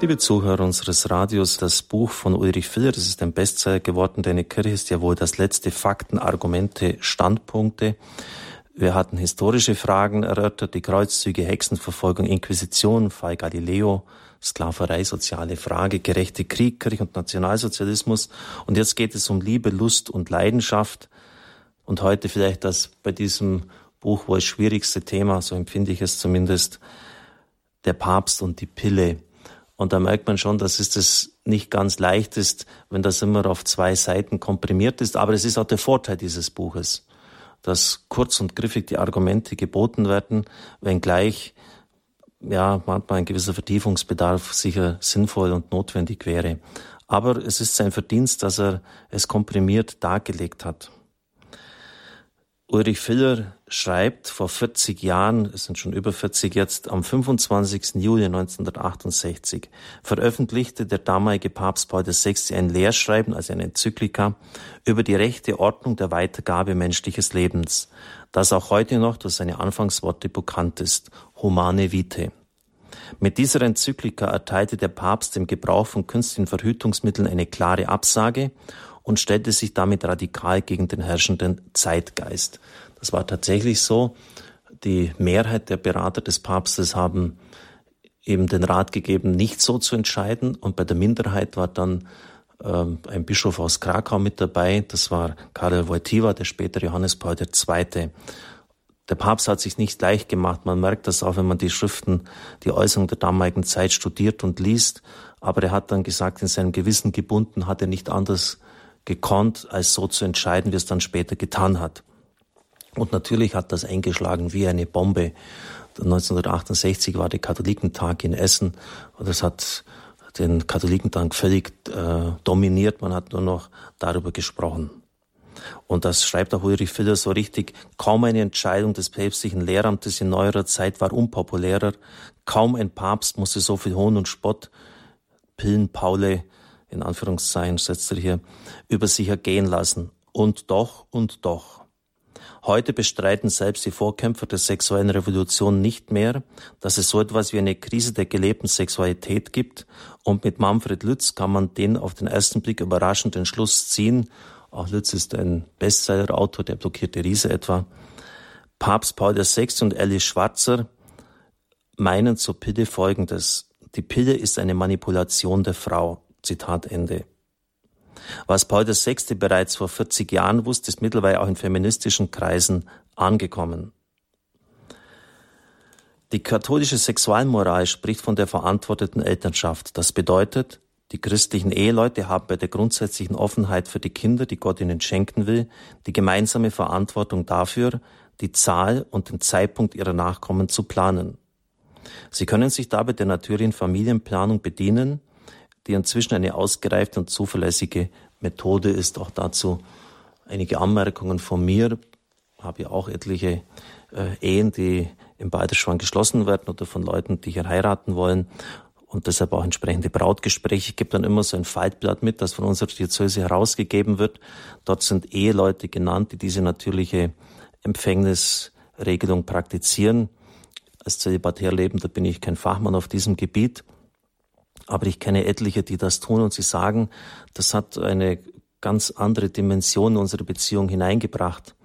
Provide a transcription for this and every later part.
Liebe Zuhörer unseres Radios, das Buch von Ulrich Filler, das ist ein Bestseller geworden. Deine Kirche ist ja wohl das letzte Fakten, Argumente, Standpunkte. Wir hatten historische Fragen erörtert, die Kreuzzüge, Hexenverfolgung, Inquisition, Fall Galileo, Sklaverei, soziale Frage, gerechte Krieg, Kirche und Nationalsozialismus. Und jetzt geht es um Liebe, Lust und Leidenschaft. Und heute vielleicht das bei diesem Buch wohl schwierigste Thema, so empfinde ich es zumindest, der Papst und die Pille. Und da merkt man schon, dass es das nicht ganz leicht ist, wenn das immer auf zwei Seiten komprimiert ist. Aber es ist auch der Vorteil dieses Buches, dass kurz und griffig die Argumente geboten werden, wenngleich ja manchmal ein gewisser Vertiefungsbedarf sicher sinnvoll und notwendig wäre. Aber es ist sein Verdienst, dass er es komprimiert dargelegt hat. Ulrich Filler schreibt vor 40 Jahren, es sind schon über 40 jetzt, am 25. Juli 1968 veröffentlichte der damalige Papst Paul VI. ein Lehrschreiben, also eine Enzyklika, über die rechte Ordnung der Weitergabe menschliches Lebens, das auch heute noch durch seine Anfangsworte bekannt ist, Humane Vitae. Mit dieser Enzyklika erteilte der Papst dem Gebrauch von künstlichen Verhütungsmitteln eine klare Absage und stellte sich damit radikal gegen den herrschenden Zeitgeist. Das war tatsächlich so. Die Mehrheit der Berater des Papstes haben eben den Rat gegeben, nicht so zu entscheiden. Und bei der Minderheit war dann ähm, ein Bischof aus Krakau mit dabei. Das war Karel Wojtyła, der spätere Johannes Paul II. Der Papst hat sich nicht leicht gemacht. Man merkt das auch, wenn man die Schriften, die Äußerungen der damaligen Zeit studiert und liest. Aber er hat dann gesagt, in seinem Gewissen gebunden hat er nicht anders gekonnt, als so zu entscheiden, wie es dann später getan hat. Und natürlich hat das eingeschlagen wie eine Bombe. 1968 war der Katholikentag in Essen und es hat den Katholikentag völlig äh, dominiert. Man hat nur noch darüber gesprochen. Und das schreibt auch Ulrich Filler so richtig. Kaum eine Entscheidung des päpstlichen Lehramtes in neuerer Zeit war unpopulärer. Kaum ein Papst musste so viel Hohn und Spott, Pillen, Paule, in Anführungszeichen setzt er hier, über sich ergehen lassen. Und doch, und doch. Heute bestreiten selbst die Vorkämpfer der sexuellen Revolution nicht mehr, dass es so etwas wie eine Krise der gelebten Sexualität gibt. Und mit Manfred Lütz kann man den auf den ersten Blick überraschenden Schluss ziehen. Auch Lütz ist ein Bestseller-Autor, der blockierte Riese etwa. Papst Paul VI. und Alice Schwarzer meinen zur Pille Folgendes. Die Pille ist eine Manipulation der Frau. Zitat Ende. Was Paul VI. bereits vor 40 Jahren wusste, ist mittlerweile auch in feministischen Kreisen angekommen. Die katholische Sexualmoral spricht von der verantworteten Elternschaft. Das bedeutet, die christlichen Eheleute haben bei der grundsätzlichen Offenheit für die Kinder, die Gott ihnen schenken will, die gemeinsame Verantwortung dafür, die Zahl und den Zeitpunkt ihrer Nachkommen zu planen. Sie können sich dabei der natürlichen Familienplanung bedienen, die inzwischen eine ausgereifte und zuverlässige Methode ist. Auch dazu einige Anmerkungen von mir. Ich habe ja auch etliche äh, Ehen, die im Balderschwang geschlossen werden oder von Leuten, die hier heiraten wollen und deshalb auch entsprechende Brautgespräche. Ich gebe dann immer so ein Faltblatt mit, das von unserer Diözese herausgegeben wird. Dort sind Eheleute genannt, die diese natürliche Empfängnisregelung praktizieren. Als Zölibatär lebender bin ich kein Fachmann auf diesem Gebiet. Aber ich kenne etliche, die das tun und sie sagen, das hat eine ganz andere Dimension in unsere Beziehung hineingebracht.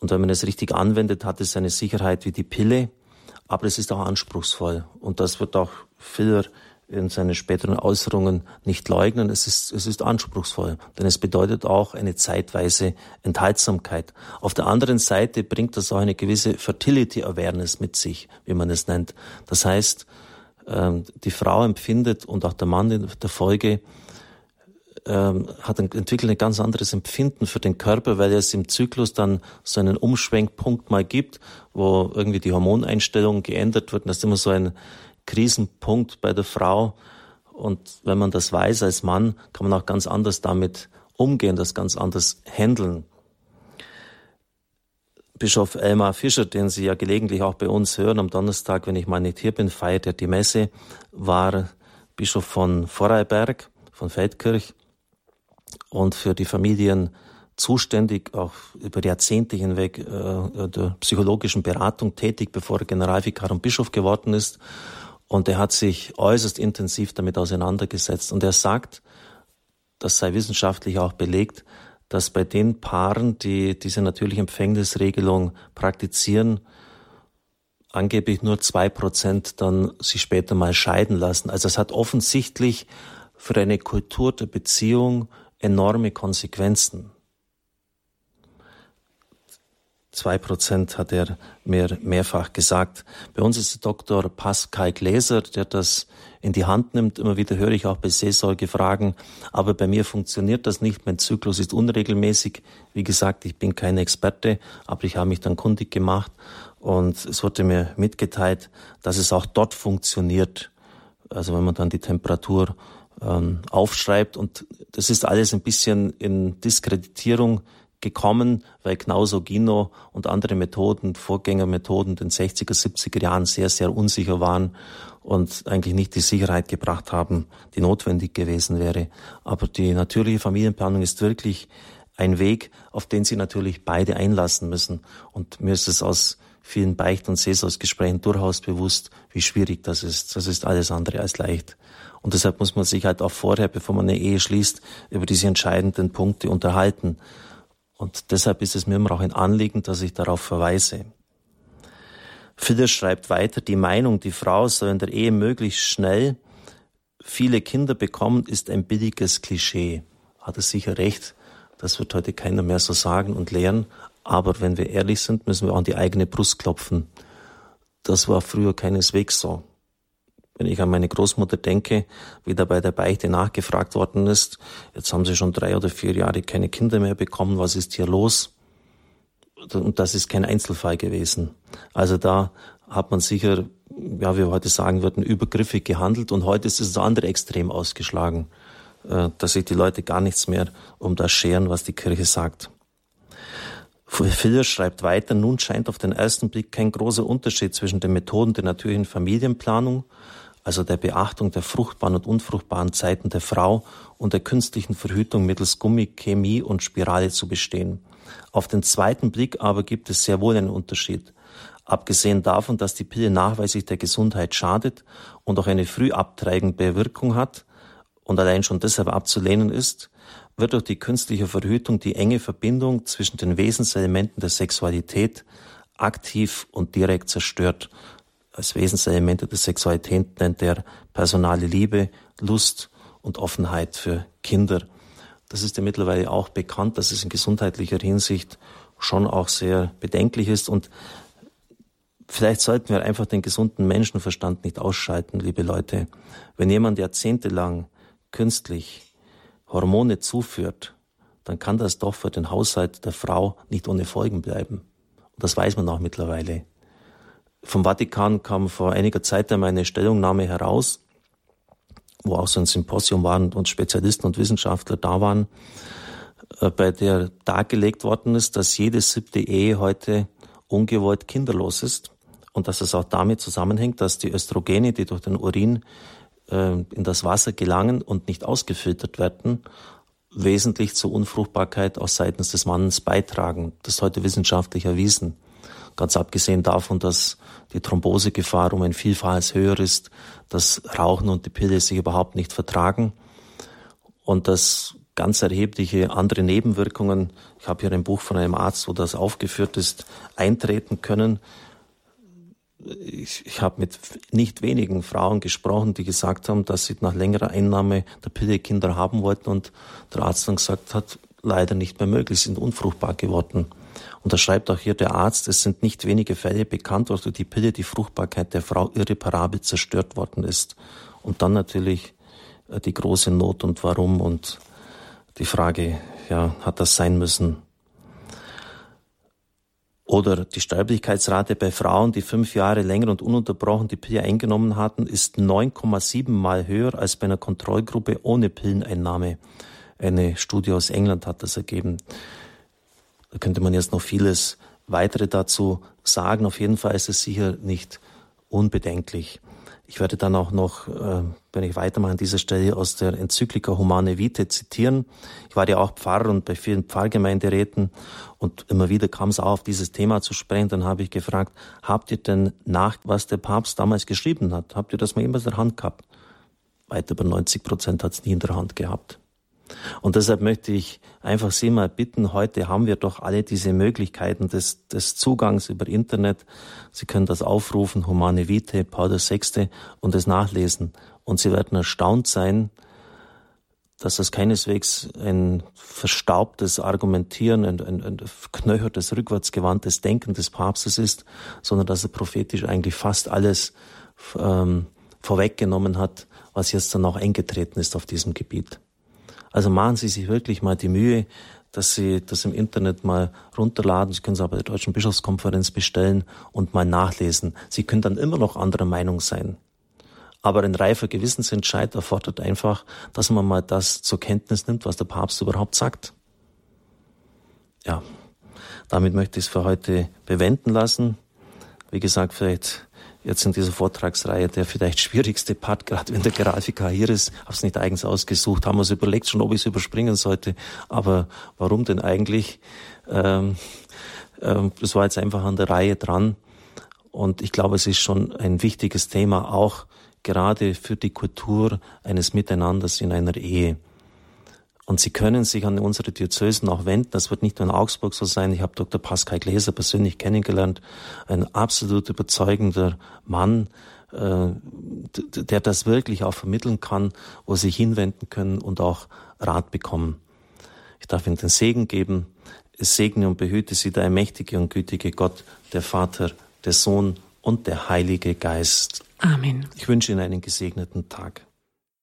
Und wenn man es richtig anwendet, hat es eine Sicherheit wie die Pille, aber es ist auch anspruchsvoll. Und das wird auch Filler in seinen späteren Äußerungen nicht leugnen. Es ist, es ist anspruchsvoll, denn es bedeutet auch eine zeitweise Enthaltsamkeit. Auf der anderen Seite bringt das auch eine gewisse Fertility Awareness mit sich, wie man es nennt. Das heißt, die Frau empfindet und auch der Mann in der Folge ähm, hat entwickelt ein ganz anderes Empfinden für den Körper, weil es im Zyklus dann so einen Umschwenkpunkt mal gibt, wo irgendwie die Hormoneinstellung geändert wird. Das ist immer so ein Krisenpunkt bei der Frau. Und wenn man das weiß als Mann, kann man auch ganz anders damit umgehen, das ganz anders handeln. Bischof Elmar Fischer, den Sie ja gelegentlich auch bei uns hören, am Donnerstag, wenn ich mal nicht hier bin, feiert er die Messe, war Bischof von Vorarlberg, von Feldkirch und für die Familien zuständig, auch über Jahrzehnte hinweg äh, der psychologischen Beratung tätig, bevor er Generalvikar und Bischof geworden ist. Und er hat sich äußerst intensiv damit auseinandergesetzt. Und er sagt, das sei wissenschaftlich auch belegt, dass bei den Paaren, die diese natürliche Empfängnisregelung praktizieren, angeblich nur zwei Prozent dann sich später mal scheiden lassen. Also es hat offensichtlich für eine Kultur der Beziehung enorme Konsequenzen. Zwei Prozent hat er mir mehrfach gesagt. Bei uns ist Dr. Pascal Gläser, der das in die Hand nimmt. Immer wieder höre ich auch bei Seelsorge Fragen, aber bei mir funktioniert das nicht. Mein Zyklus ist unregelmäßig. Wie gesagt, ich bin kein Experte, aber ich habe mich dann kundig gemacht und es wurde mir mitgeteilt, dass es auch dort funktioniert. Also wenn man dann die Temperatur ähm, aufschreibt und das ist alles ein bisschen in Diskreditierung gekommen, weil Knausogino und andere Methoden, Vorgängermethoden in den 60er, 70er Jahren sehr, sehr unsicher waren und eigentlich nicht die Sicherheit gebracht haben, die notwendig gewesen wäre. Aber die natürliche Familienplanung ist wirklich ein Weg, auf den sie natürlich beide einlassen müssen. Und mir ist es aus vielen Beicht- und Seelsorgsgesprächen durchaus bewusst, wie schwierig das ist. Das ist alles andere als leicht. Und deshalb muss man sich halt auch vorher, bevor man eine Ehe schließt, über diese entscheidenden Punkte unterhalten. Und deshalb ist es mir immer auch ein Anliegen, dass ich darauf verweise. Philipp schreibt weiter, die Meinung, die Frau soll in der Ehe möglichst schnell viele Kinder bekommen, ist ein billiges Klischee. Hat er sicher recht. Das wird heute keiner mehr so sagen und lehren. Aber wenn wir ehrlich sind, müssen wir an die eigene Brust klopfen. Das war früher keineswegs so. Wenn ich an meine Großmutter denke, wie da bei der Beichte nachgefragt worden ist, jetzt haben sie schon drei oder vier Jahre keine Kinder mehr bekommen, was ist hier los? Und das ist kein Einzelfall gewesen. Also da hat man sicher, ja, wie wir heute sagen würden, übergriffig gehandelt und heute ist es das andere Extrem ausgeschlagen, äh, dass sich die Leute gar nichts mehr um das scheren, was die Kirche sagt. Filler schreibt weiter, nun scheint auf den ersten Blick kein großer Unterschied zwischen den Methoden der natürlichen Familienplanung also der Beachtung der fruchtbaren und unfruchtbaren Zeiten der Frau und der künstlichen Verhütung mittels Gummi, Chemie und Spirale zu bestehen. Auf den zweiten Blick aber gibt es sehr wohl einen Unterschied. Abgesehen davon, dass die Pille nachweislich der Gesundheit schadet und auch eine früh abtreibende Wirkung hat und allein schon deshalb abzulehnen ist, wird durch die künstliche Verhütung die enge Verbindung zwischen den Wesenselementen der Sexualität aktiv und direkt zerstört als Wesenselemente der Sexualität nennt er personale Liebe, Lust und Offenheit für Kinder. Das ist ja mittlerweile auch bekannt, dass es in gesundheitlicher Hinsicht schon auch sehr bedenklich ist und vielleicht sollten wir einfach den gesunden Menschenverstand nicht ausschalten, liebe Leute. Wenn jemand jahrzehntelang künstlich Hormone zuführt, dann kann das doch für den Haushalt der Frau nicht ohne Folgen bleiben. Und das weiß man auch mittlerweile. Vom Vatikan kam vor einiger Zeit einmal eine Stellungnahme heraus, wo auch so ein Symposium waren und Spezialisten und Wissenschaftler da waren, äh, bei der dargelegt worden ist, dass jede siebte Ehe heute ungewollt kinderlos ist und dass es auch damit zusammenhängt, dass die Östrogene, die durch den Urin äh, in das Wasser gelangen und nicht ausgefiltert werden, wesentlich zur Unfruchtbarkeit auch seitens des Mannes beitragen. Das ist heute wissenschaftlich erwiesen. Ganz abgesehen davon, dass die Thrombosegefahr um ein Vielfaches höher ist, dass Rauchen und die Pille sich überhaupt nicht vertragen und dass ganz erhebliche andere Nebenwirkungen, ich habe hier ein Buch von einem Arzt, wo das aufgeführt ist, eintreten können. Ich, ich habe mit nicht wenigen Frauen gesprochen, die gesagt haben, dass sie nach längerer Einnahme der Pille Kinder haben wollten und der Arzt dann gesagt hat, leider nicht mehr möglich, sind unfruchtbar geworden. Und da schreibt auch hier der Arzt, es sind nicht wenige Fälle bekannt, wo durch die Pille die Fruchtbarkeit der Frau irreparabel zerstört worden ist. Und dann natürlich äh, die große Not und warum und die Frage, ja, hat das sein müssen? Oder die Sterblichkeitsrate bei Frauen, die fünf Jahre länger und ununterbrochen die Pille eingenommen hatten, ist 9,7 mal höher als bei einer Kontrollgruppe ohne Pilleneinnahme. Eine Studie aus England hat das ergeben. Da könnte man jetzt noch vieles weitere dazu sagen. Auf jeden Fall ist es sicher nicht unbedenklich. Ich werde dann auch noch, äh, wenn ich weitermache an dieser Stelle, aus der Enzyklika Humane Vitae zitieren. Ich war ja auch Pfarrer und bei vielen Pfarrgemeinderäten und immer wieder kam es auf dieses Thema zu sprechen. Dann habe ich gefragt, habt ihr denn nach, was der Papst damals geschrieben hat? Habt ihr das mal jemals in der Hand gehabt? Weit über 90 Prozent hat es nie in der Hand gehabt. Und deshalb möchte ich einfach Sie mal bitten, heute haben wir doch alle diese Möglichkeiten des, des Zugangs über Internet. Sie können das aufrufen, Humane Vitae, Paul VI. und es nachlesen. Und Sie werden erstaunt sein, dass das keineswegs ein verstaubtes Argumentieren, ein, ein, ein knöchertes, rückwärtsgewandtes Denken des Papstes ist, sondern dass er prophetisch eigentlich fast alles ähm, vorweggenommen hat, was jetzt dann auch eingetreten ist auf diesem Gebiet. Also machen Sie sich wirklich mal die Mühe, dass Sie das im Internet mal runterladen. Sie können es aber der Deutschen Bischofskonferenz bestellen und mal nachlesen. Sie können dann immer noch anderer Meinung sein. Aber ein reifer Gewissensentscheid erfordert einfach, dass man mal das zur Kenntnis nimmt, was der Papst überhaupt sagt. Ja, damit möchte ich es für heute bewenden lassen. Wie gesagt, vielleicht jetzt in dieser Vortragsreihe der vielleicht schwierigste Part, gerade wenn der Grafiker hier ist. Habe es nicht eigens ausgesucht, haben wir uns überlegt schon, ob ich es überspringen sollte. Aber warum denn eigentlich? Ähm, ähm, das war jetzt einfach an der Reihe dran. Und ich glaube, es ist schon ein wichtiges Thema, auch gerade für die Kultur eines Miteinanders in einer Ehe. Und Sie können sich an unsere Diözesen auch wenden. Das wird nicht nur in Augsburg so sein. Ich habe Dr. Pascal Gläser persönlich kennengelernt. Ein absolut überzeugender Mann, äh, der das wirklich auch vermitteln kann, wo Sie sich hinwenden können und auch Rat bekommen. Ich darf Ihnen den Segen geben. Es segne und behüte Sie der mächtige und gütige Gott, der Vater, der Sohn und der Heilige Geist. Amen. Ich wünsche Ihnen einen gesegneten Tag.